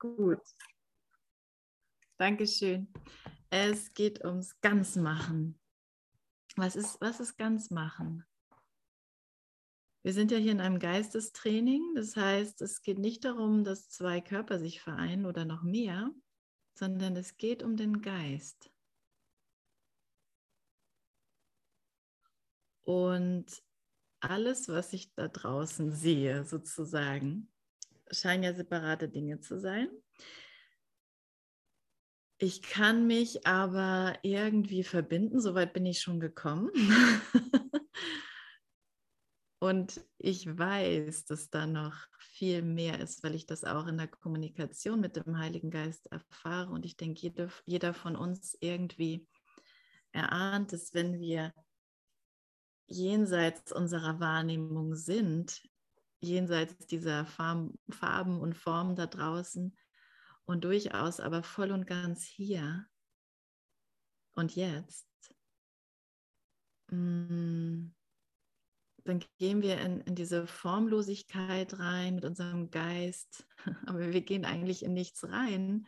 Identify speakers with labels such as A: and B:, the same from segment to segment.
A: Gut. Dankeschön. Es geht ums Ganzmachen. Was ist, was ist Ganzmachen? Wir sind ja hier in einem Geistestraining. Das heißt, es geht nicht darum, dass zwei Körper sich vereinen oder noch mehr, sondern es geht um den Geist. Und alles, was ich da draußen sehe, sozusagen, scheinen ja separate Dinge zu sein. Ich kann mich aber irgendwie verbinden, soweit bin ich schon gekommen. Und ich weiß, dass da noch viel mehr ist, weil ich das auch in der Kommunikation mit dem Heiligen Geist erfahre. Und ich denke, jeder, jeder von uns irgendwie erahnt es, wenn wir jenseits unserer Wahrnehmung sind, jenseits dieser Farben und Formen da draußen und durchaus aber voll und ganz hier und jetzt, mm, dann gehen wir in, in diese Formlosigkeit rein mit unserem Geist, aber wir gehen eigentlich in nichts rein,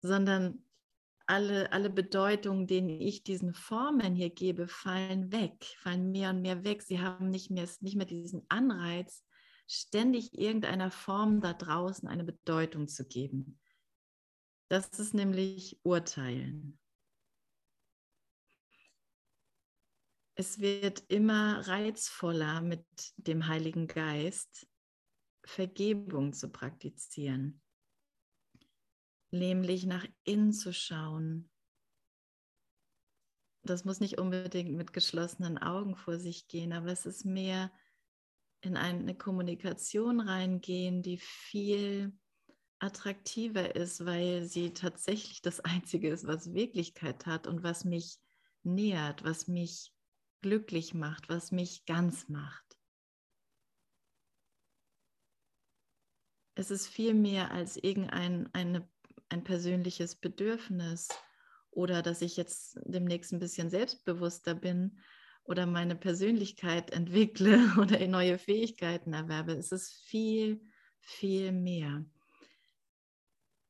A: sondern alle, alle Bedeutungen, denen ich diesen Formen hier gebe, fallen weg, fallen mehr und mehr weg. Sie haben nicht mehr, nicht mehr diesen Anreiz, ständig irgendeiner Form da draußen eine Bedeutung zu geben. Das ist nämlich Urteilen. Es wird immer reizvoller mit dem Heiligen Geist Vergebung zu praktizieren nämlich nach innen zu schauen. Das muss nicht unbedingt mit geschlossenen Augen vor sich gehen, aber es ist mehr in eine Kommunikation reingehen, die viel attraktiver ist, weil sie tatsächlich das Einzige ist, was Wirklichkeit hat und was mich nährt, was mich glücklich macht, was mich ganz macht. Es ist viel mehr als irgendeine ein persönliches Bedürfnis oder dass ich jetzt demnächst ein bisschen selbstbewusster bin oder meine Persönlichkeit entwickle oder neue Fähigkeiten erwerbe. Es ist viel, viel mehr.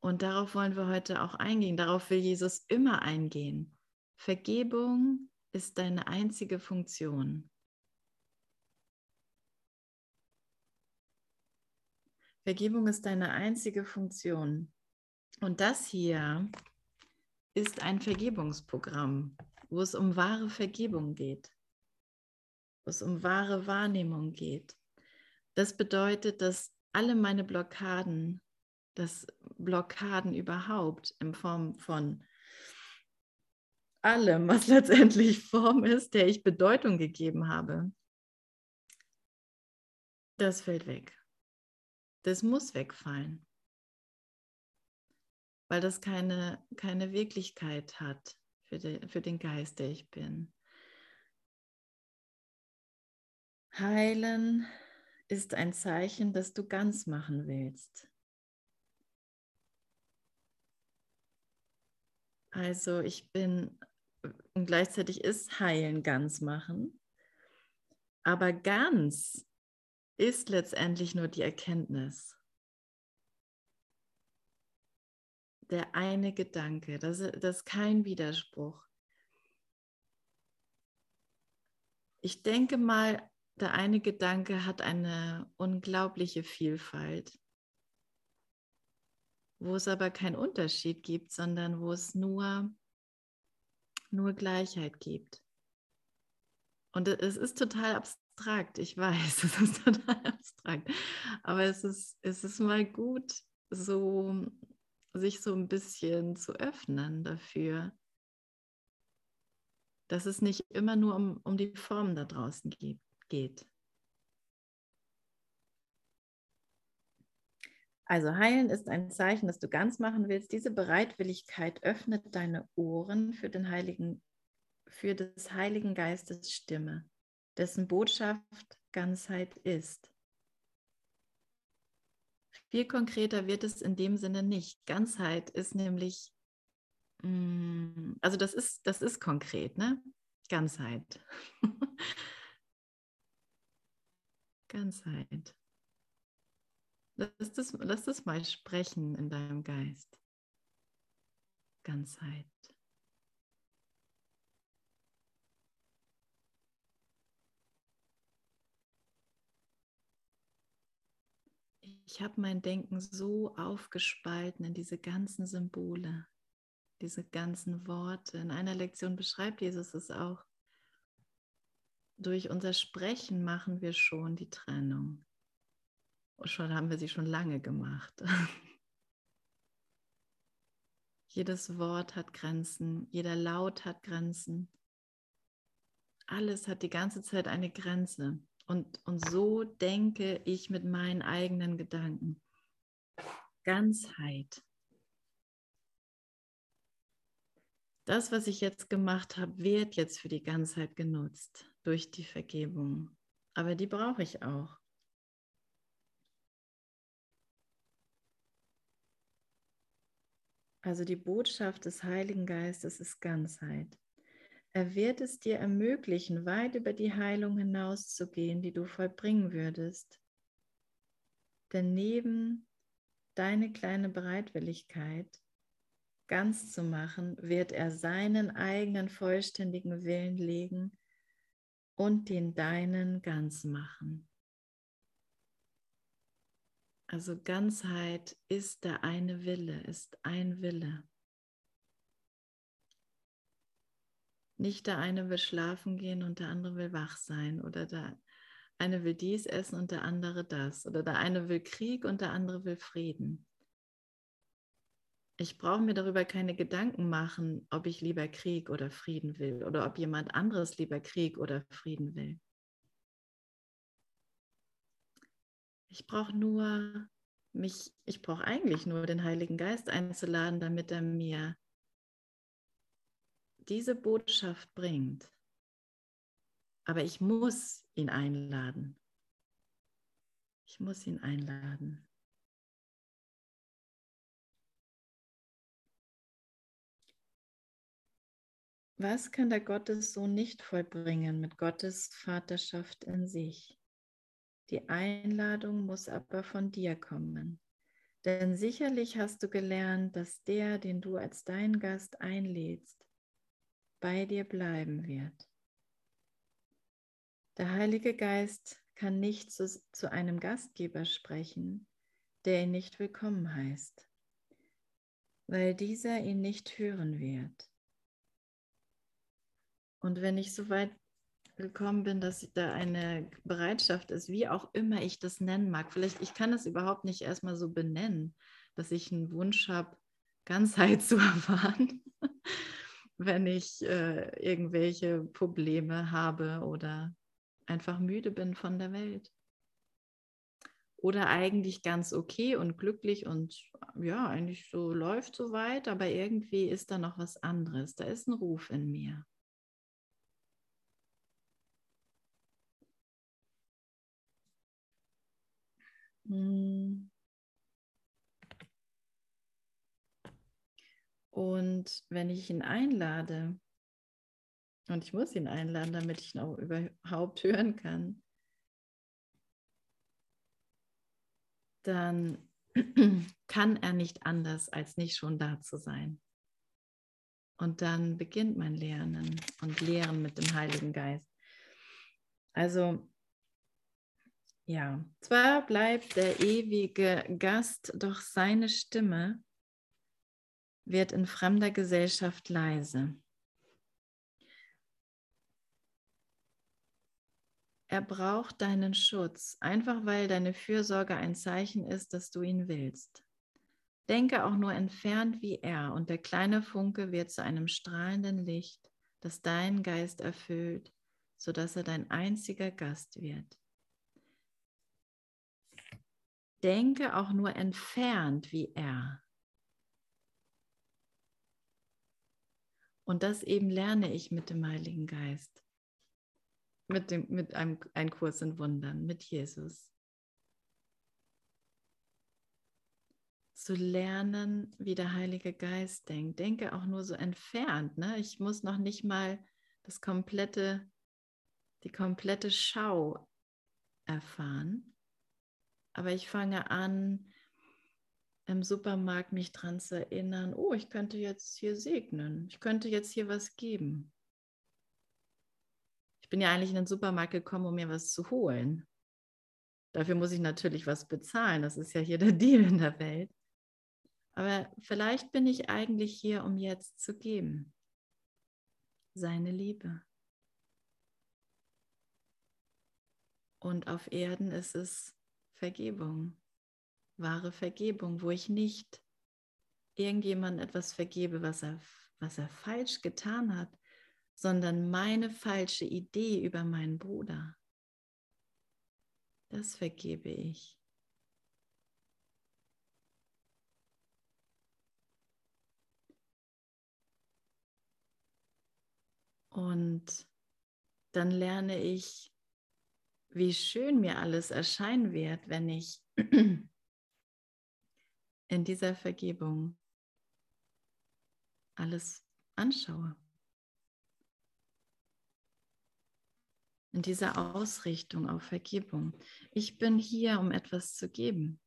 A: Und darauf wollen wir heute auch eingehen. Darauf will Jesus immer eingehen. Vergebung ist deine einzige Funktion. Vergebung ist deine einzige Funktion. Und das hier ist ein Vergebungsprogramm, wo es um wahre Vergebung geht, wo es um wahre Wahrnehmung geht. Das bedeutet, dass alle meine Blockaden, dass Blockaden überhaupt in Form von allem, was letztendlich Form ist, der ich Bedeutung gegeben habe, das fällt weg. Das muss wegfallen weil das keine, keine Wirklichkeit hat für, de, für den Geist, der ich bin. Heilen ist ein Zeichen, dass du ganz machen willst. Also ich bin und gleichzeitig ist heilen ganz machen. Aber ganz ist letztendlich nur die Erkenntnis. Der eine Gedanke, das, das ist kein Widerspruch. Ich denke mal, der eine Gedanke hat eine unglaubliche Vielfalt, wo es aber keinen Unterschied gibt, sondern wo es nur, nur Gleichheit gibt. Und es ist total abstrakt, ich weiß, es ist total abstrakt, aber es ist, es ist mal gut, so sich so ein bisschen zu öffnen dafür, dass es nicht immer nur um, um die Form da draußen geht. Also heilen ist ein Zeichen, dass du ganz machen willst. Diese Bereitwilligkeit öffnet deine Ohren für den Heiligen, für des Heiligen Geistes Stimme, dessen Botschaft Ganzheit ist. Viel konkreter wird es in dem Sinne nicht. Ganzheit ist nämlich, mm, also das ist, das ist konkret, ne? Ganzheit. Ganzheit. Lass das, lass das mal sprechen in deinem Geist. Ganzheit. Ich habe mein Denken so aufgespalten in diese ganzen Symbole, diese ganzen Worte. In einer Lektion beschreibt Jesus es auch. Durch unser Sprechen machen wir schon die Trennung. Und schon haben wir sie schon lange gemacht. Jedes Wort hat Grenzen, jeder Laut hat Grenzen. Alles hat die ganze Zeit eine Grenze. Und, und so denke ich mit meinen eigenen Gedanken. Ganzheit. Das, was ich jetzt gemacht habe, wird jetzt für die Ganzheit genutzt durch die Vergebung. Aber die brauche ich auch. Also die Botschaft des Heiligen Geistes ist Ganzheit. Er wird es dir ermöglichen, weit über die Heilung hinauszugehen, die du vollbringen würdest. Denn neben deine kleine Bereitwilligkeit ganz zu machen, wird er seinen eigenen vollständigen Willen legen und den deinen ganz machen. Also Ganzheit ist der eine Wille, ist ein Wille. Nicht der eine will schlafen gehen und der andere will wach sein oder der eine will dies essen und der andere das oder der eine will Krieg und der andere will Frieden. Ich brauche mir darüber keine Gedanken machen, ob ich lieber Krieg oder Frieden will oder ob jemand anderes lieber Krieg oder Frieden will. Ich brauche nur mich, ich brauche eigentlich nur den Heiligen Geist einzuladen, damit er mir diese Botschaft bringt. Aber ich muss ihn einladen. Ich muss ihn einladen. Was kann der Gottessohn nicht vollbringen mit Gottes Vaterschaft in sich? Die Einladung muss aber von dir kommen. Denn sicherlich hast du gelernt, dass der, den du als dein Gast einlädst, bei dir bleiben wird. Der Heilige Geist kann nicht zu, zu einem Gastgeber sprechen, der ihn nicht willkommen heißt, weil dieser ihn nicht hören wird. Und wenn ich so weit gekommen bin, dass da eine Bereitschaft ist, wie auch immer ich das nennen mag, vielleicht ich kann es überhaupt nicht erstmal so benennen, dass ich einen Wunsch habe, Ganzheit zu erfahren wenn ich äh, irgendwelche Probleme habe oder einfach müde bin von der Welt. Oder eigentlich ganz okay und glücklich und ja, eigentlich so läuft so weit, aber irgendwie ist da noch was anderes. Da ist ein Ruf in mir. Hm. Und wenn ich ihn einlade, und ich muss ihn einladen, damit ich ihn auch überhaupt hören kann, dann kann er nicht anders, als nicht schon da zu sein. Und dann beginnt mein Lernen und Lehren mit dem Heiligen Geist. Also, ja, zwar bleibt der ewige Gast, doch seine Stimme wird in fremder Gesellschaft leise. Er braucht deinen Schutz, einfach weil deine Fürsorge ein Zeichen ist, dass du ihn willst. Denke auch nur entfernt wie er, und der kleine Funke wird zu einem strahlenden Licht, das deinen Geist erfüllt, sodass er dein einziger Gast wird. Denke auch nur entfernt wie er, Und das eben lerne ich mit dem Heiligen Geist, mit, dem, mit einem ein Kurs in Wundern, mit Jesus. Zu lernen, wie der Heilige Geist denkt. Denke auch nur so entfernt. Ne? Ich muss noch nicht mal das komplette, die komplette Schau erfahren. Aber ich fange an, im Supermarkt mich daran zu erinnern, oh, ich könnte jetzt hier segnen, ich könnte jetzt hier was geben. Ich bin ja eigentlich in den Supermarkt gekommen, um mir was zu holen. Dafür muss ich natürlich was bezahlen, das ist ja hier der Deal in der Welt. Aber vielleicht bin ich eigentlich hier, um jetzt zu geben. Seine Liebe. Und auf Erden ist es Vergebung wahre Vergebung, wo ich nicht irgendjemandem etwas vergebe, was er, was er falsch getan hat, sondern meine falsche Idee über meinen Bruder. Das vergebe ich. Und dann lerne ich, wie schön mir alles erscheinen wird, wenn ich in dieser Vergebung alles anschaue. In dieser Ausrichtung auf Vergebung. Ich bin hier, um etwas zu geben.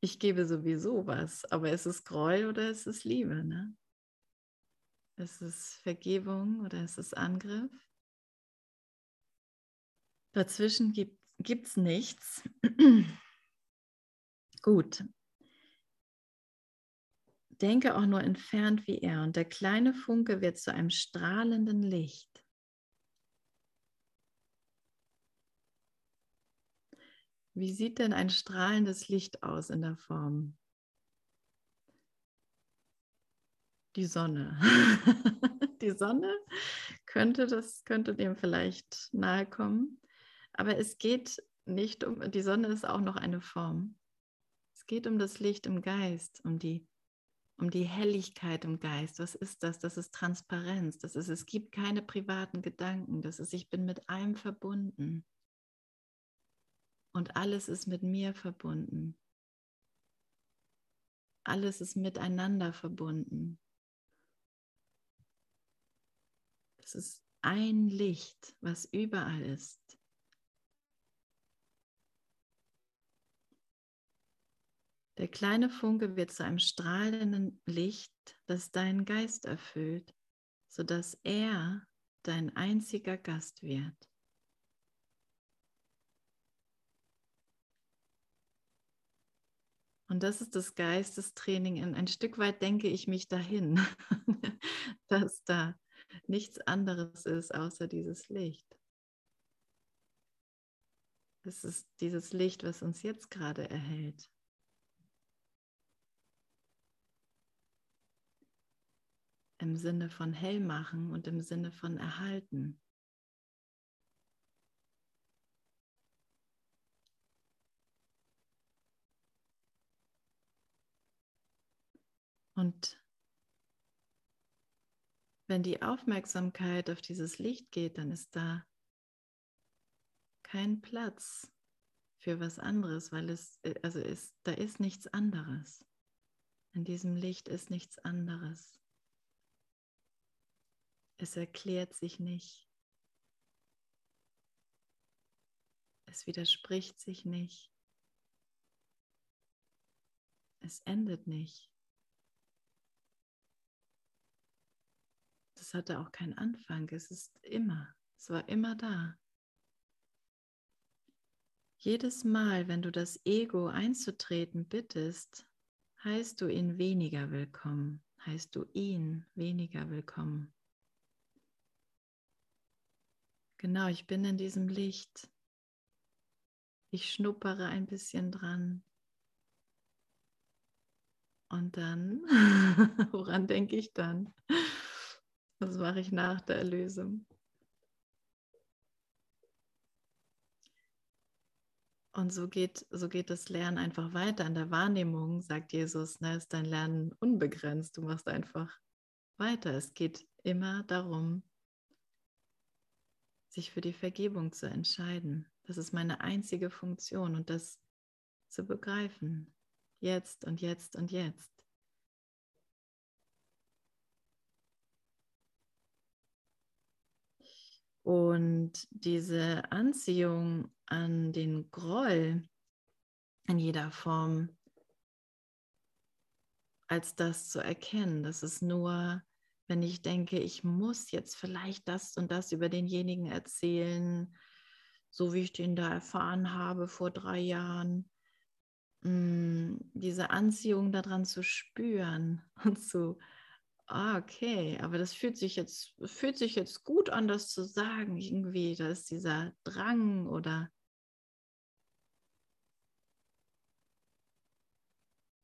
A: Ich gebe sowieso was, aber ist es Groll oder ist es Liebe? Ne? Ist es Vergebung oder ist es Angriff? Dazwischen gibt es nichts. Gut. Denke auch nur entfernt wie er und der kleine Funke wird zu einem strahlenden Licht. Wie sieht denn ein strahlendes Licht aus in der Form? Die Sonne. Die Sonne könnte das könnte dem vielleicht nahe kommen, aber es geht nicht um die Sonne ist auch noch eine Form geht um das Licht im Geist, um die, um die Helligkeit im Geist. Was ist das? Das ist Transparenz. Das ist, es gibt keine privaten Gedanken. Das ist, ich bin mit allem verbunden. Und alles ist mit mir verbunden. Alles ist miteinander verbunden. Das ist ein Licht, was überall ist. Der kleine Funke wird zu einem strahlenden Licht, das deinen Geist erfüllt, sodass er dein einziger Gast wird. Und das ist das Geistestraining. ein Stück weit denke ich mich dahin, dass da nichts anderes ist außer dieses Licht. Es ist dieses Licht, was uns jetzt gerade erhält. Im Sinne von hell machen und im Sinne von erhalten. Und wenn die Aufmerksamkeit auf dieses Licht geht, dann ist da kein Platz für was anderes, weil es, äh, also ist, da ist nichts anderes. In diesem Licht ist nichts anderes. Es erklärt sich nicht. Es widerspricht sich nicht. Es endet nicht. Das hatte auch keinen Anfang. Es ist immer. Es war immer da. Jedes Mal, wenn du das Ego einzutreten bittest, heißt du ihn weniger willkommen, heißt du ihn weniger willkommen. Genau, ich bin in diesem Licht. Ich schnuppere ein bisschen dran. Und dann, woran denke ich dann? Was mache ich nach der Erlösung? Und so geht, so geht das Lernen einfach weiter. In der Wahrnehmung sagt Jesus, ne, ist dein Lernen unbegrenzt. Du machst einfach weiter. Es geht immer darum, sich für die Vergebung zu entscheiden. Das ist meine einzige Funktion und das zu begreifen. Jetzt und jetzt und jetzt. Und diese Anziehung an den Groll in jeder Form als das zu erkennen. Das ist nur, wenn ich denke, ich muss jetzt vielleicht das und das über denjenigen erzählen, so wie ich den da erfahren habe vor drei Jahren. Mm, diese Anziehung daran zu spüren und zu, ah, okay, aber das fühlt sich jetzt, fühlt sich jetzt gut an, das zu sagen. Irgendwie, da ist dieser Drang oder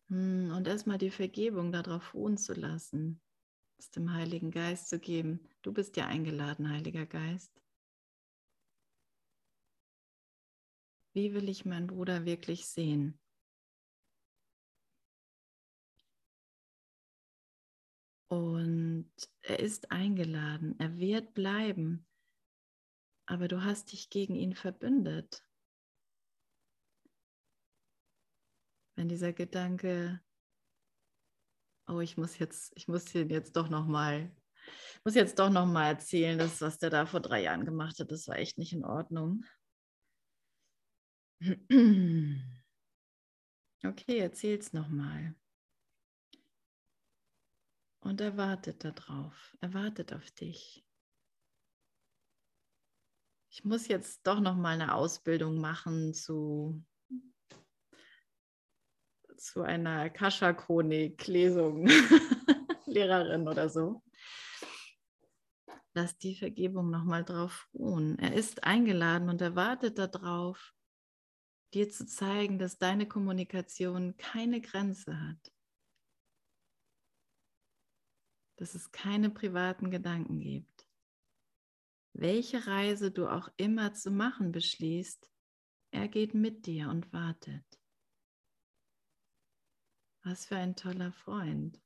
A: Hm, und erstmal die Vergebung darauf ruhen zu lassen, es dem Heiligen Geist zu geben. Du bist ja eingeladen, Heiliger Geist. Wie will ich meinen Bruder wirklich sehen? Und er ist eingeladen, er wird bleiben, aber du hast dich gegen ihn verbündet. wenn dieser Gedanke, oh, ich muss jetzt, ich muss hier jetzt doch noch mal, muss jetzt doch noch mal erzählen, dass was der da vor drei Jahren gemacht hat, das war echt nicht in Ordnung. Okay, erzähl's noch mal. Und er wartet darauf, er wartet auf dich. Ich muss jetzt doch noch mal eine Ausbildung machen zu zu einer Akasha-Chronik-Lesung, Lehrerin oder so. Lass die Vergebung nochmal drauf ruhen. Er ist eingeladen und er wartet darauf, dir zu zeigen, dass deine Kommunikation keine Grenze hat. Dass es keine privaten Gedanken gibt. Welche Reise du auch immer zu machen beschließt, er geht mit dir und wartet. Was für ein toller Freund.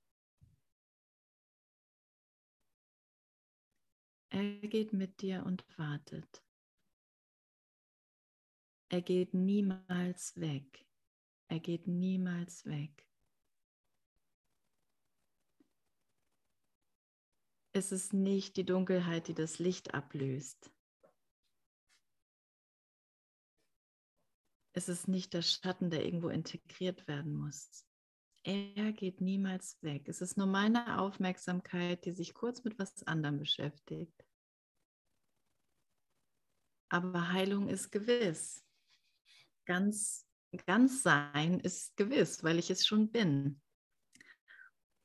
A: Er geht mit dir und wartet. Er geht niemals weg. Er geht niemals weg. Es ist nicht die Dunkelheit, die das Licht ablöst. Es ist nicht der Schatten, der irgendwo integriert werden muss. Er geht niemals weg. Es ist nur meine Aufmerksamkeit, die sich kurz mit was anderem beschäftigt. Aber Heilung ist gewiss. Ganz, ganz sein ist gewiss, weil ich es schon bin.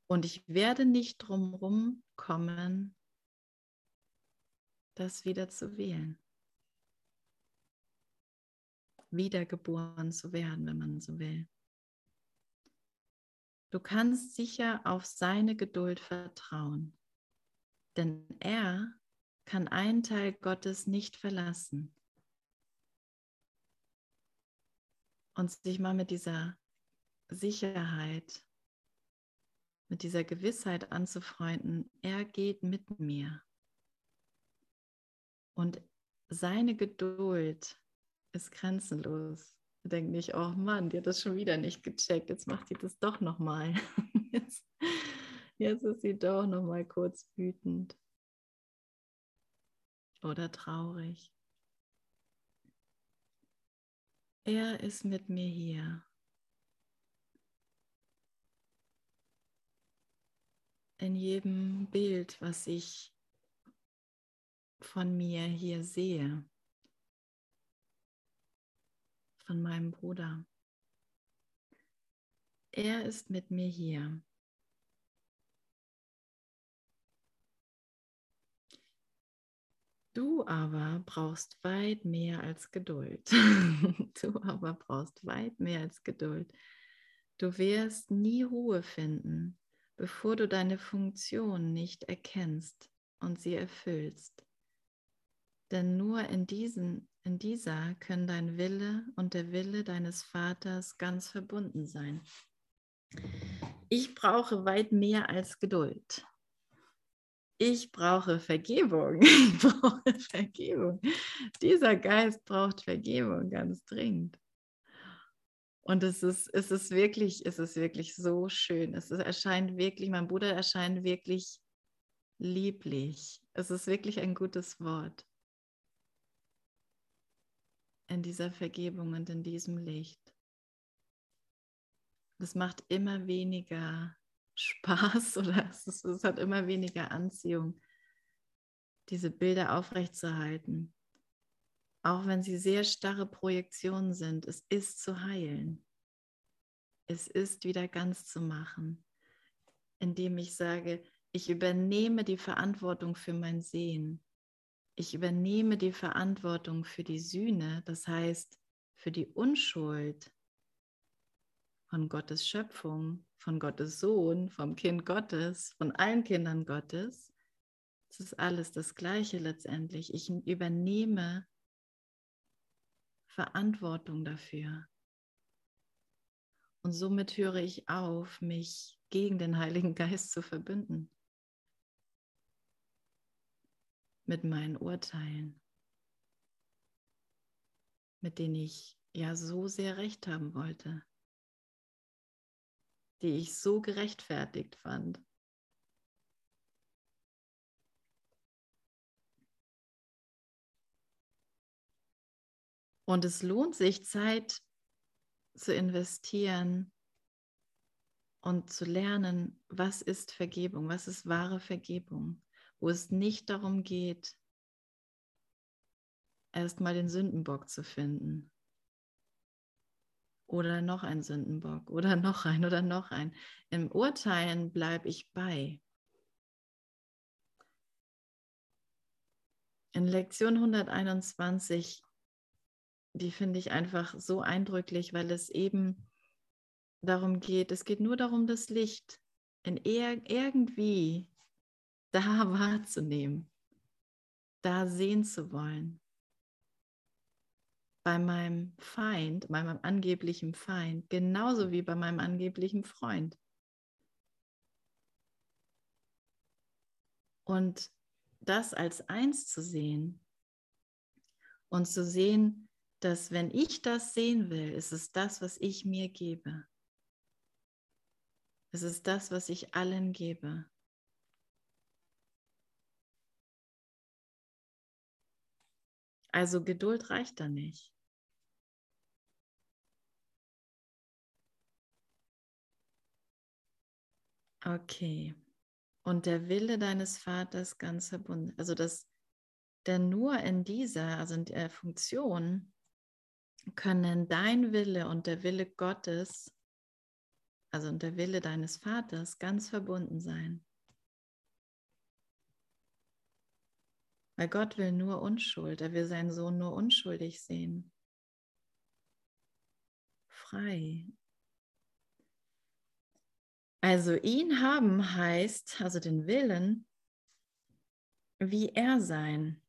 A: Und ich werde nicht drumherum kommen, das wieder zu wählen. Wiedergeboren zu werden, wenn man so will. Du kannst sicher auf seine Geduld vertrauen, denn er kann einen Teil Gottes nicht verlassen. Und sich mal mit dieser Sicherheit, mit dieser Gewissheit anzufreunden, er geht mit mir. Und seine Geduld ist grenzenlos denkt nicht, oh Mann, die hat das schon wieder nicht gecheckt, jetzt macht sie das doch nochmal. Jetzt, jetzt ist sie doch nochmal kurz wütend oder traurig. Er ist mit mir hier. In jedem Bild, was ich von mir hier sehe von meinem Bruder. Er ist mit mir hier. Du aber brauchst weit mehr als Geduld. du aber brauchst weit mehr als Geduld. Du wirst nie Ruhe finden, bevor du deine Funktion nicht erkennst und sie erfüllst. Denn nur in diesen in dieser können dein Wille und der Wille deines Vaters ganz verbunden sein. Ich brauche weit mehr als Geduld. Ich brauche Vergebung. Ich brauche Vergebung. Dieser Geist braucht Vergebung ganz dringend. Und es ist, es ist wirklich, es ist wirklich so schön. Es ist, erscheint wirklich, mein Bruder erscheint wirklich lieblich. Es ist wirklich ein gutes Wort in dieser Vergebung und in diesem Licht. Es macht immer weniger Spaß oder es, es hat immer weniger Anziehung, diese Bilder aufrechtzuerhalten. Auch wenn sie sehr starre Projektionen sind, es ist zu heilen. Es ist wieder ganz zu machen, indem ich sage, ich übernehme die Verantwortung für mein Sehen. Ich übernehme die Verantwortung für die Sühne, das heißt für die Unschuld von Gottes Schöpfung, von Gottes Sohn, vom Kind Gottes, von allen Kindern Gottes. Es ist alles das Gleiche letztendlich. Ich übernehme Verantwortung dafür. Und somit höre ich auf, mich gegen den Heiligen Geist zu verbünden. Mit meinen Urteilen, mit denen ich ja so sehr recht haben wollte, die ich so gerechtfertigt fand. Und es lohnt sich, Zeit zu investieren und zu lernen, was ist Vergebung, was ist wahre Vergebung, wo es nicht darum geht, erstmal den Sündenbock zu finden. Oder noch ein Sündenbock oder noch ein oder noch ein. Im Urteilen bleibe ich bei. In Lektion 121 die finde ich einfach so eindrücklich, weil es eben darum geht, es geht nur darum, das Licht in ir irgendwie da wahrzunehmen, da sehen zu wollen. Bei meinem Feind, bei meinem angeblichen Feind, genauso wie bei meinem angeblichen Freund. Und das als eins zu sehen und zu sehen, dass wenn ich das sehen will, ist es das, was ich mir gebe. Es ist das, was ich allen gebe. Also Geduld reicht da nicht. Okay. Und der Wille deines Vaters ganz verbunden. Also das, denn nur in dieser, also in der Funktion können dein Wille und der Wille Gottes, also und der Wille deines Vaters, ganz verbunden sein. Weil Gott will nur Unschuld, er will seinen Sohn nur unschuldig sehen. Frei. Also ihn haben heißt, also den Willen, wie er sein.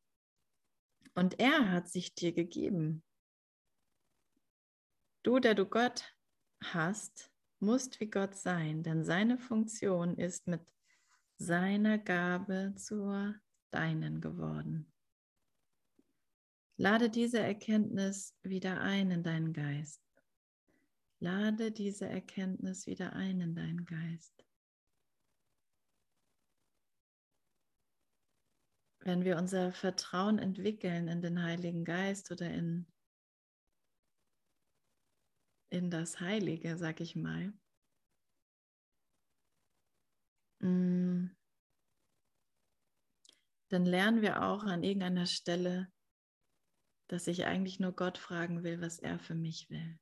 A: Und er hat sich dir gegeben. Du, der du Gott hast, musst wie Gott sein, denn seine Funktion ist mit seiner Gabe zur deinen geworden. Lade diese Erkenntnis wieder ein in deinen Geist. Lade diese Erkenntnis wieder ein in deinen Geist. Wenn wir unser Vertrauen entwickeln in den Heiligen Geist oder in in das Heilige, sag ich mal. Mm. Dann lernen wir auch an irgendeiner Stelle, dass ich eigentlich nur Gott fragen will, was er für mich will.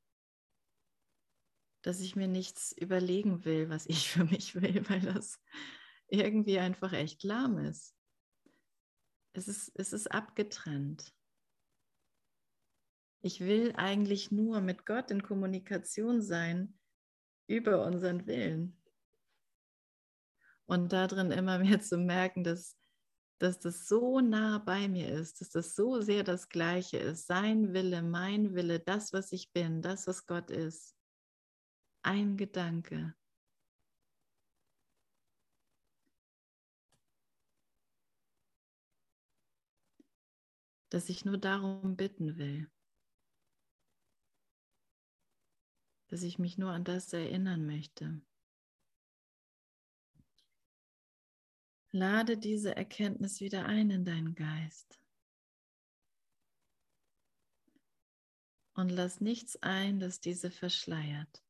A: Dass ich mir nichts überlegen will, was ich für mich will, weil das irgendwie einfach echt lahm ist. Es ist, es ist abgetrennt. Ich will eigentlich nur mit Gott in Kommunikation sein über unseren Willen. Und darin immer mehr zu merken, dass, dass das so nah bei mir ist, dass das so sehr das Gleiche ist. Sein Wille, mein Wille, das, was ich bin, das, was Gott ist. Ein Gedanke. Dass ich nur darum bitten will. dass ich mich nur an das erinnern möchte. Lade diese Erkenntnis wieder ein in deinen Geist. Und lass nichts ein, das diese verschleiert.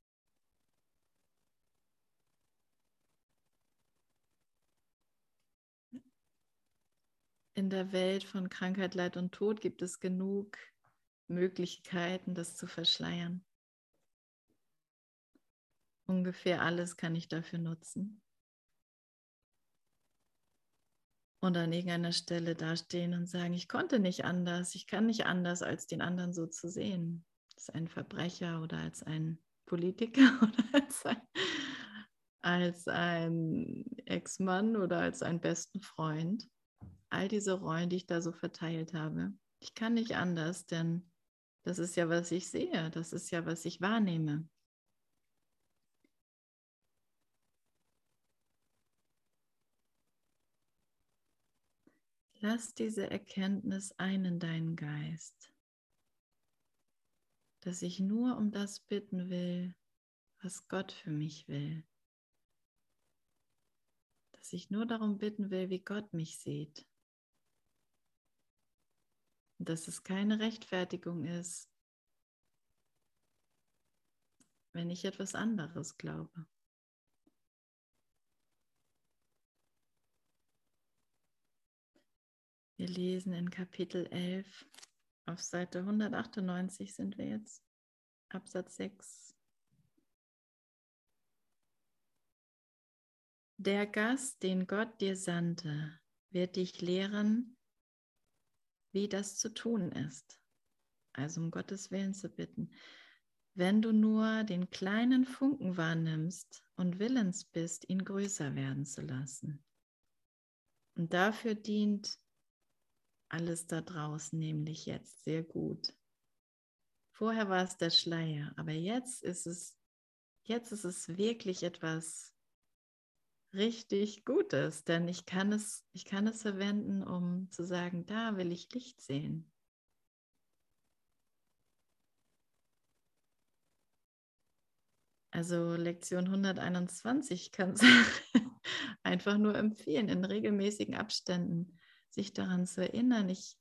A: In der Welt von Krankheit, Leid und Tod gibt es genug Möglichkeiten, das zu verschleiern. Ungefähr alles kann ich dafür nutzen. Und an irgendeiner Stelle dastehen und sagen, ich konnte nicht anders, ich kann nicht anders, als den anderen so zu sehen. Als ein Verbrecher oder als ein Politiker oder als ein, als ein Ex-Mann oder als einen besten Freund. All diese Rollen, die ich da so verteilt habe. Ich kann nicht anders, denn das ist ja, was ich sehe, das ist ja, was ich wahrnehme. Lass diese Erkenntnis ein in deinen Geist, dass ich nur um das bitten will, was Gott für mich will. Dass ich nur darum bitten will, wie Gott mich sieht. Und dass es keine Rechtfertigung ist, wenn ich etwas anderes glaube. Wir lesen in Kapitel 11, auf Seite 198 sind wir jetzt, Absatz 6. Der Gast, den Gott dir sandte, wird dich lehren, wie das zu tun ist. Also um Gottes Willen zu bitten. Wenn du nur den kleinen Funken wahrnimmst und willens bist, ihn größer werden zu lassen. Und dafür dient alles da draußen, nämlich jetzt sehr gut. Vorher war es der Schleier, aber jetzt ist es, jetzt ist es wirklich etwas richtig Gutes, denn ich kann es, ich kann es verwenden, um zu sagen, da will ich Licht sehen. Also Lektion 121 kann es einfach nur empfehlen, in regelmäßigen Abständen sich daran zu erinnern, ich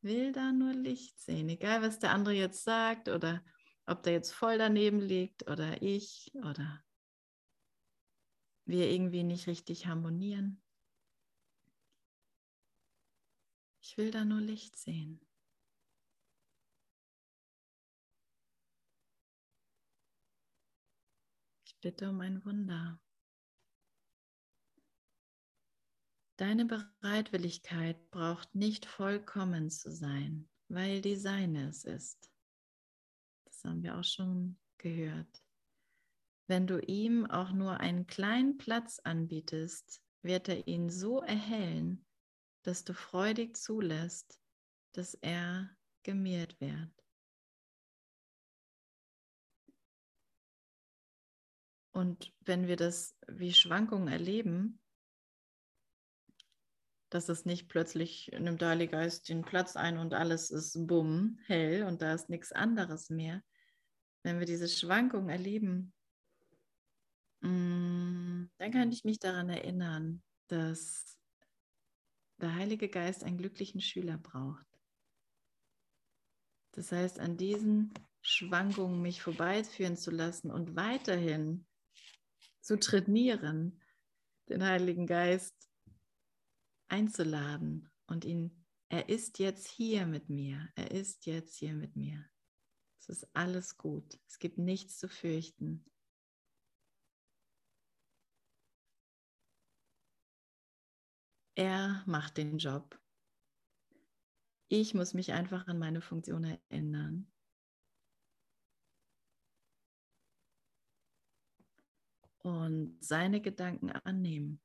A: will da nur Licht sehen, egal was der andere jetzt sagt oder ob der jetzt voll daneben liegt oder ich oder wir irgendwie nicht richtig harmonieren. Ich will da nur Licht sehen. Ich bitte um ein Wunder. Deine Bereitwilligkeit braucht nicht vollkommen zu sein, weil die seine es ist. Das haben wir auch schon gehört. Wenn du ihm auch nur einen kleinen Platz anbietest, wird er ihn so erhellen, dass du freudig zulässt, dass er gemehrt wird. Und wenn wir das wie Schwankungen erleben, dass es nicht plötzlich nimmt der Heilige Geist den Platz ein und alles ist bumm, hell und da ist nichts anderes mehr. Wenn wir diese Schwankung erleben, mm, dann kann ich mich daran erinnern, dass der Heilige Geist einen glücklichen Schüler braucht. Das heißt, an diesen Schwankungen mich vorbeiführen zu lassen und weiterhin zu trainieren, den Heiligen Geist einzuladen und ihn, er ist jetzt hier mit mir, er ist jetzt hier mit mir. Es ist alles gut, es gibt nichts zu fürchten. Er macht den Job. Ich muss mich einfach an meine Funktion erinnern. Und seine Gedanken annehmen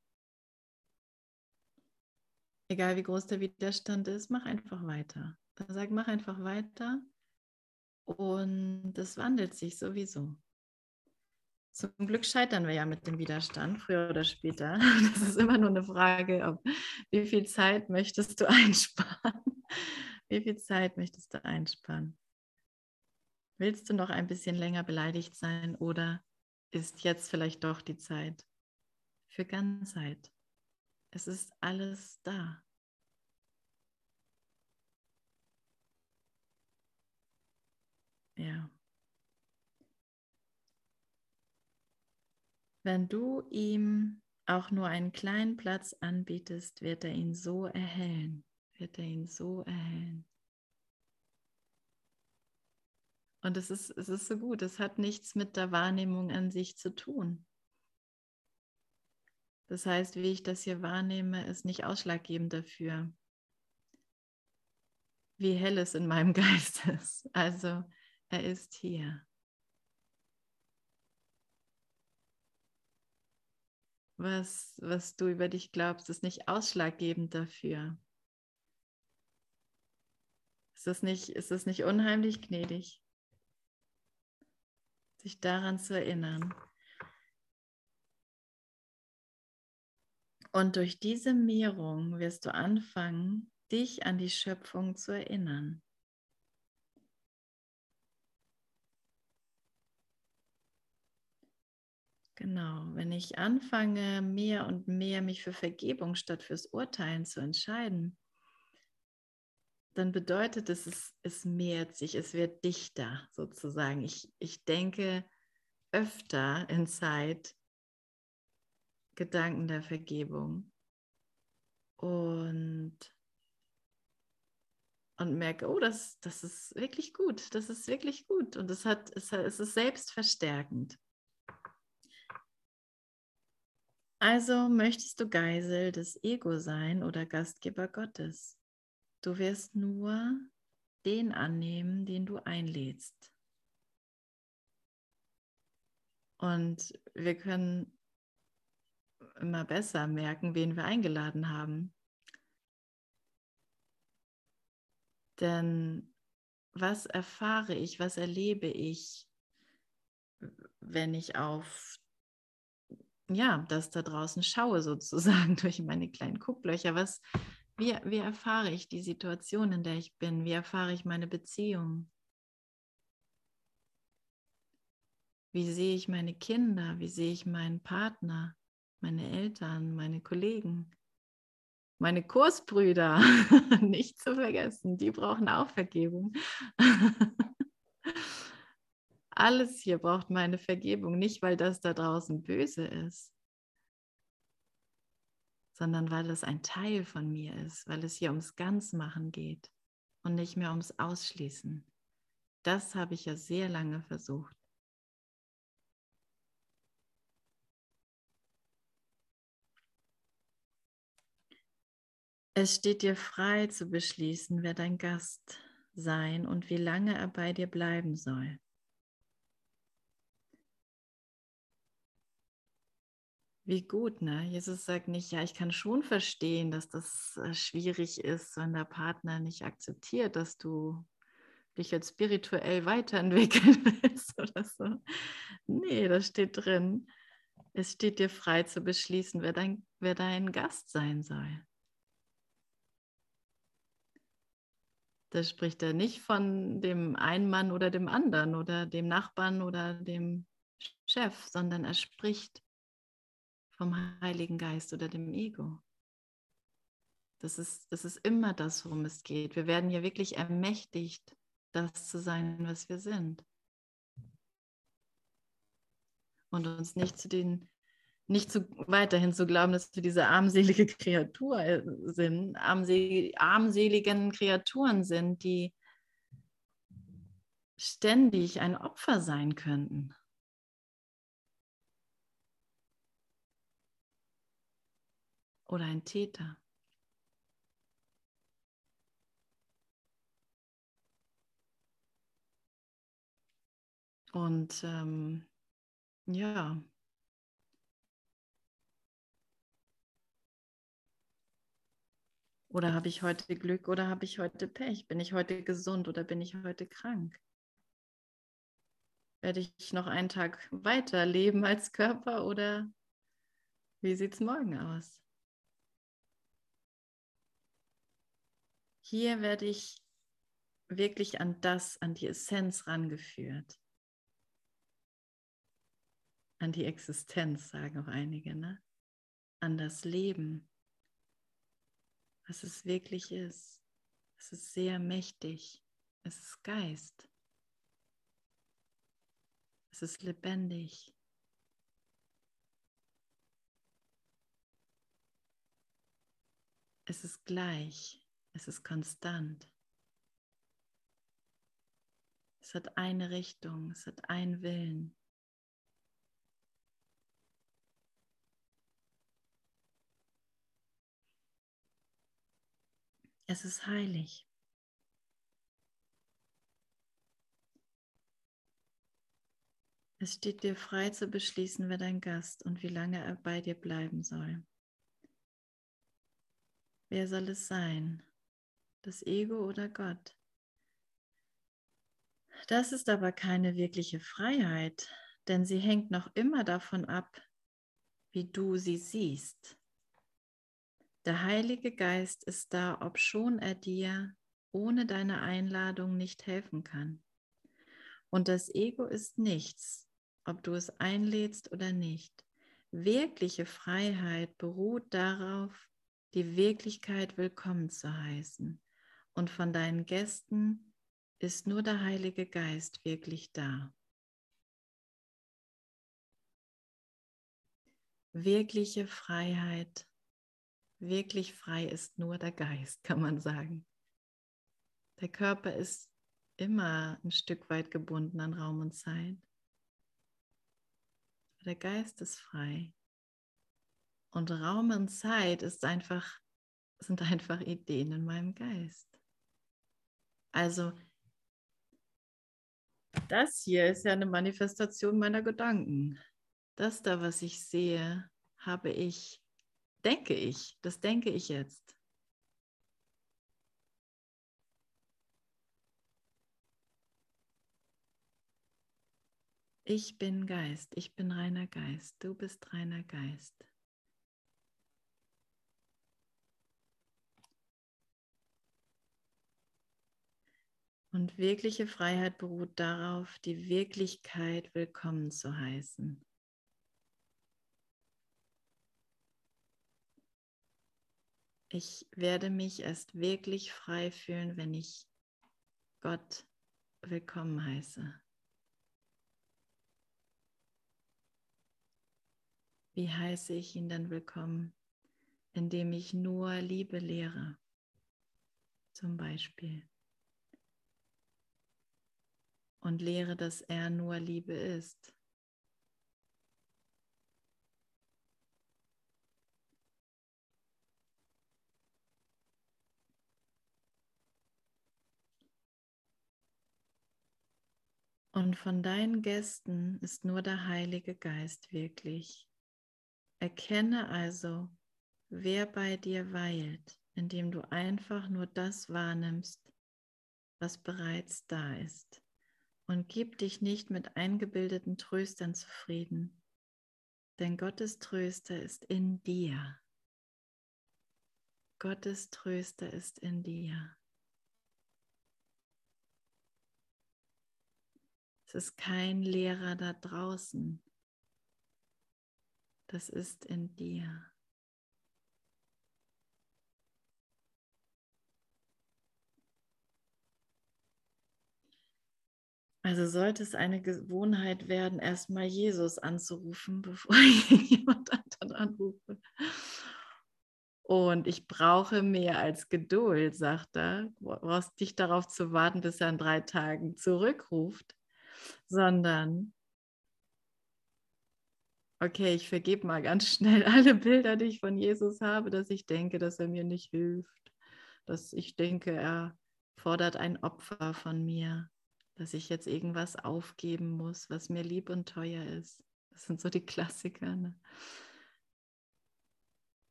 A: egal wie groß der Widerstand ist, mach einfach weiter. Dann sag, mach einfach weiter und das wandelt sich sowieso. Zum Glück scheitern wir ja mit dem Widerstand, früher oder später. Das ist immer nur eine Frage, ob, wie viel Zeit möchtest du einsparen? Wie viel Zeit möchtest du einsparen? Willst du noch ein bisschen länger beleidigt sein oder ist jetzt vielleicht doch die Zeit für Ganzheit? Es ist alles da. Ja. Wenn du ihm auch nur einen kleinen Platz anbietest, wird er ihn so erhellen, wird er ihn so erhellen. Und es ist, es ist so gut, es hat nichts mit der Wahrnehmung an sich zu tun. Das heißt, wie ich das hier wahrnehme, ist nicht ausschlaggebend dafür, wie hell es in meinem Geist ist. Also er ist hier. Was, was du über dich glaubst, ist nicht ausschlaggebend dafür. Ist das nicht, nicht unheimlich gnädig? sich daran zu erinnern. Und durch diese Mehrung wirst du anfangen, dich an die Schöpfung zu erinnern. Genau, wenn ich anfange, mehr und mehr mich für Vergebung statt fürs Urteilen zu entscheiden, dann bedeutet es, es, es mehrt sich, es wird dichter sozusagen. Ich, ich denke öfter in Zeit Gedanken der Vergebung und, und merke, oh, das, das ist wirklich gut, das ist wirklich gut und es, hat, es, es ist selbstverstärkend. Also möchtest du Geisel des Ego sein oder Gastgeber Gottes? Du wirst nur den annehmen, den du einlädst. Und wir können immer besser merken, wen wir eingeladen haben. Denn was erfahre ich, was erlebe ich, wenn ich auf ja, das da draußen schaue, sozusagen durch meine kleinen Gucklöcher? Was, wie, wie erfahre ich die Situation, in der ich bin? Wie erfahre ich meine Beziehung? Wie sehe ich meine Kinder? Wie sehe ich meinen Partner, meine Eltern, meine Kollegen? Meine Kursbrüder, nicht zu vergessen, die brauchen auch Vergebung. Alles hier braucht meine Vergebung, nicht weil das da draußen böse ist, sondern weil es ein Teil von mir ist, weil es hier ums Ganzmachen geht und nicht mehr ums Ausschließen. Das habe ich ja sehr lange versucht. Es steht dir frei zu beschließen, wer dein Gast sein und wie lange er bei dir bleiben soll. Wie gut, ne? Jesus sagt nicht, ja, ich kann schon verstehen, dass das äh, schwierig ist, wenn der Partner nicht akzeptiert, dass du dich jetzt spirituell weiterentwickeln willst oder so. Nee, das steht drin. Es steht dir frei zu beschließen, wer dein, wer dein Gast sein soll. Da spricht er nicht von dem einen Mann oder dem anderen oder dem Nachbarn oder dem Chef, sondern er spricht vom Heiligen Geist oder dem Ego. Das ist, das ist immer das, worum es geht. Wir werden ja wirklich ermächtigt, das zu sein, was wir sind. Und uns nicht zu den, nicht zu, weiterhin zu glauben, dass wir diese armselige Kreatur äh, sind, armselig, armseligen Kreaturen sind, die ständig ein Opfer sein könnten. oder ein Täter. Und ähm, ja, Oder habe ich heute Glück oder habe ich heute Pech? Bin ich heute gesund oder bin ich heute krank? Werde ich noch einen Tag weiterleben als Körper oder wie sieht es morgen aus? Hier werde ich wirklich an das, an die Essenz rangeführt. An die Existenz, sagen auch einige, ne? An das Leben, was es wirklich ist. Es ist sehr mächtig. Es ist Geist. Es ist lebendig. Es ist gleich. Es ist konstant. Es hat eine Richtung. Es hat einen Willen. Es ist heilig. Es steht dir frei zu beschließen, wer dein Gast und wie lange er bei dir bleiben soll. Wer soll es sein? Das Ego oder Gott? Das ist aber keine wirkliche Freiheit, denn sie hängt noch immer davon ab, wie du sie siehst. Der Heilige Geist ist da, obschon er dir ohne deine Einladung nicht helfen kann. Und das Ego ist nichts, ob du es einlädst oder nicht. Wirkliche Freiheit beruht darauf, die Wirklichkeit willkommen zu heißen. Und von deinen Gästen ist nur der Heilige Geist wirklich da. Wirkliche Freiheit wirklich frei ist nur der Geist, kann man sagen. Der Körper ist immer ein Stück weit gebunden an Raum und Zeit. Der Geist ist frei. Und Raum und Zeit ist einfach, sind einfach Ideen in meinem Geist. Also, das hier ist ja eine Manifestation meiner Gedanken. Das da, was ich sehe, habe ich denke ich, das denke ich jetzt. Ich bin Geist, ich bin reiner Geist, du bist reiner Geist. Und wirkliche Freiheit beruht darauf, die Wirklichkeit willkommen zu heißen. Ich werde mich erst wirklich frei fühlen, wenn ich Gott willkommen heiße. Wie heiße ich ihn dann willkommen? Indem ich nur Liebe lehre, zum Beispiel. Und lehre, dass er nur Liebe ist. Und von deinen Gästen ist nur der Heilige Geist wirklich. Erkenne also, wer bei dir weilt, indem du einfach nur das wahrnimmst, was bereits da ist. Und gib dich nicht mit eingebildeten Tröstern zufrieden, denn Gottes Tröster ist in dir. Gottes Tröster ist in dir. Ist kein Lehrer da draußen. Das ist in dir. Also sollte es eine Gewohnheit werden, erstmal Jesus anzurufen, bevor ich jemand anderen anrufe. Und ich brauche mehr als Geduld, sagt er. Du brauchst nicht darauf zu warten, bis er in drei Tagen zurückruft sondern okay, ich vergebe mal ganz schnell alle Bilder, die ich von Jesus habe, dass ich denke, dass er mir nicht hilft, dass ich denke, er fordert ein Opfer von mir, dass ich jetzt irgendwas aufgeben muss, was mir lieb und teuer ist. Das sind so die Klassiker. Ne?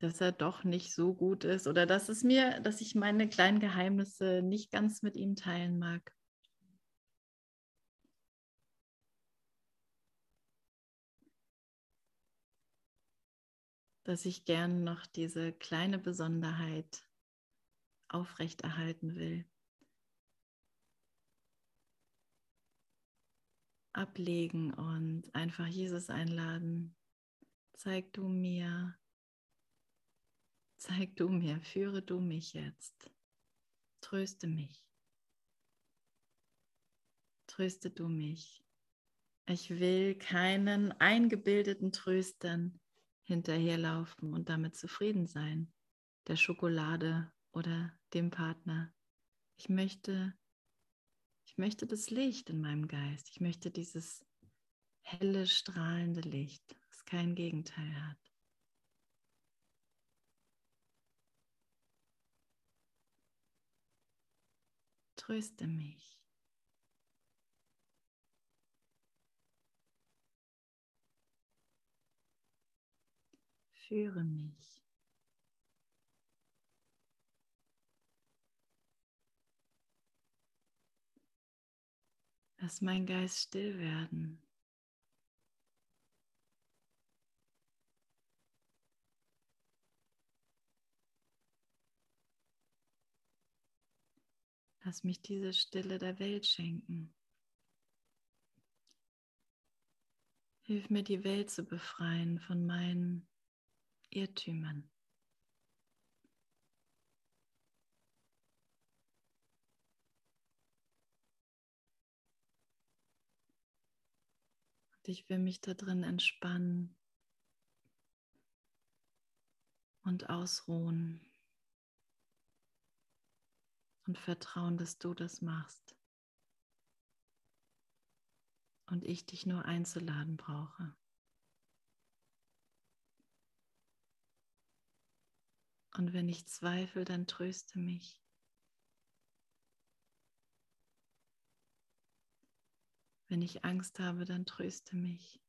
A: Dass er doch nicht so gut ist oder dass es mir, dass ich meine kleinen Geheimnisse nicht ganz mit ihm teilen mag. Dass ich gern noch diese kleine Besonderheit aufrechterhalten will. Ablegen und einfach Jesus einladen. Zeig du mir, zeig du mir, führe du mich jetzt. Tröste mich. Tröste du mich Ich will keinen eingebildeten Tröstern hinterherlaufen und damit zufrieden sein, der Schokolade oder dem Partner. Ich möchte, ich möchte das Licht in meinem Geist. Ich möchte dieses helle, strahlende Licht, das kein Gegenteil hat. Tröste mich. Führe mich. Lass mein Geist still werden. Lass mich diese Stille der Welt schenken. Hilf mir, die Welt zu befreien von meinen Irrtümern. Und ich will mich da drin entspannen und ausruhen und vertrauen, dass du das machst und ich dich nur einzuladen brauche. Und wenn ich zweifle, dann tröste mich. Wenn ich Angst habe, dann tröste mich.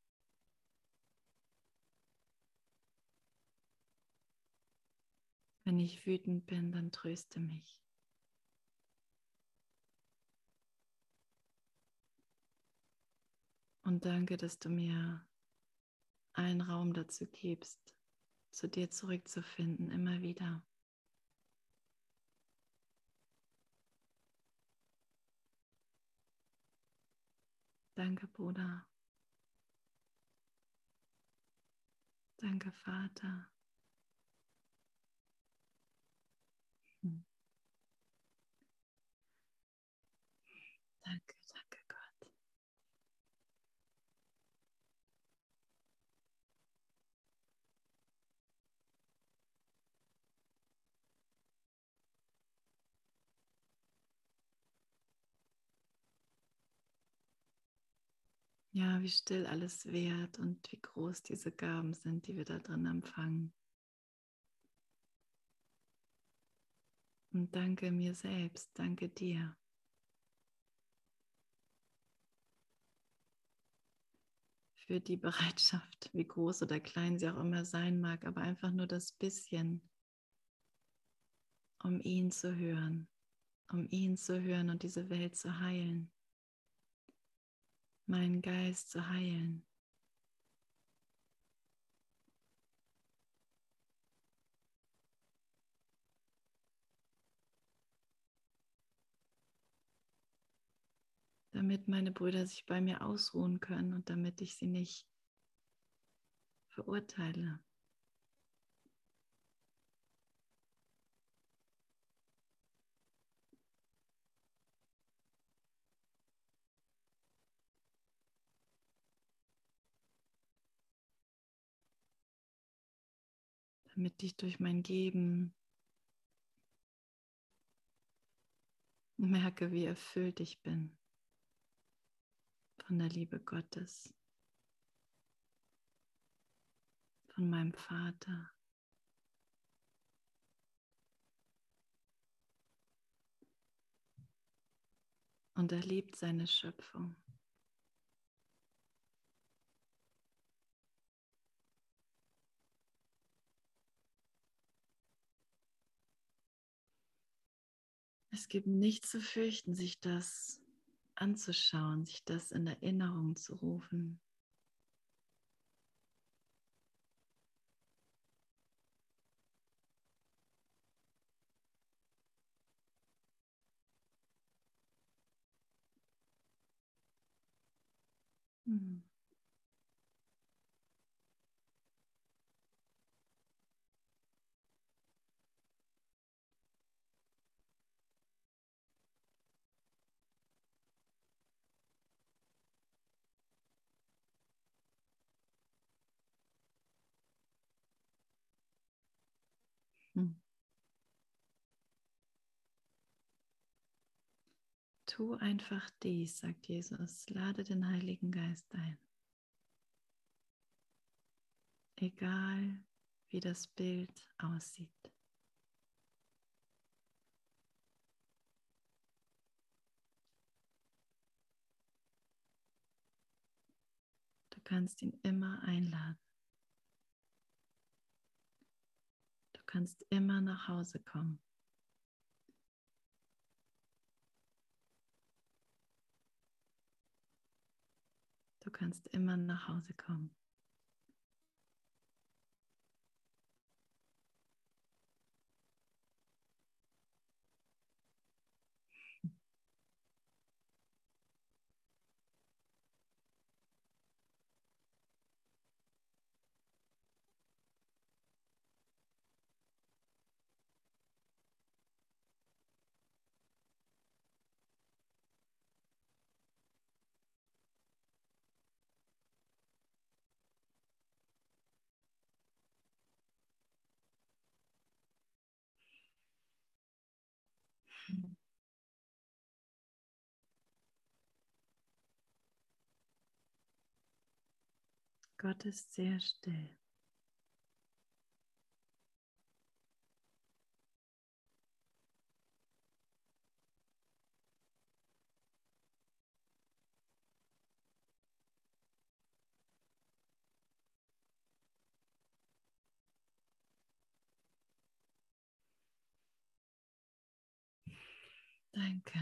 A: Wenn ich wütend bin, dann tröste mich. Und danke, dass du mir einen Raum dazu gibst, zu dir zurückzufinden, immer wieder. Danke, Bruder. Danke, Vater. Hm. Danke. Ja, wie still alles wert und wie groß diese Gaben sind, die wir da drin empfangen. Und danke mir selbst, danke dir. Für die Bereitschaft, wie groß oder klein sie auch immer sein mag, aber einfach nur das bisschen, um ihn zu hören, um ihn zu hören und diese Welt zu heilen meinen Geist zu heilen. damit meine Brüder sich bei mir ausruhen können und damit ich sie nicht verurteile. Damit ich durch mein Geben merke, wie erfüllt ich bin von der Liebe Gottes, von meinem Vater. Und er liebt seine Schöpfung. Es gibt nichts zu fürchten, sich das anzuschauen, sich das in Erinnerung zu rufen. Hm. Tu einfach dies, sagt Jesus. Lade den Heiligen Geist ein. Egal wie das Bild aussieht. Du kannst ihn immer einladen. Du kannst immer nach Hause kommen. Kannst immer nach Hause kommen. Gott ist sehr still. Danke.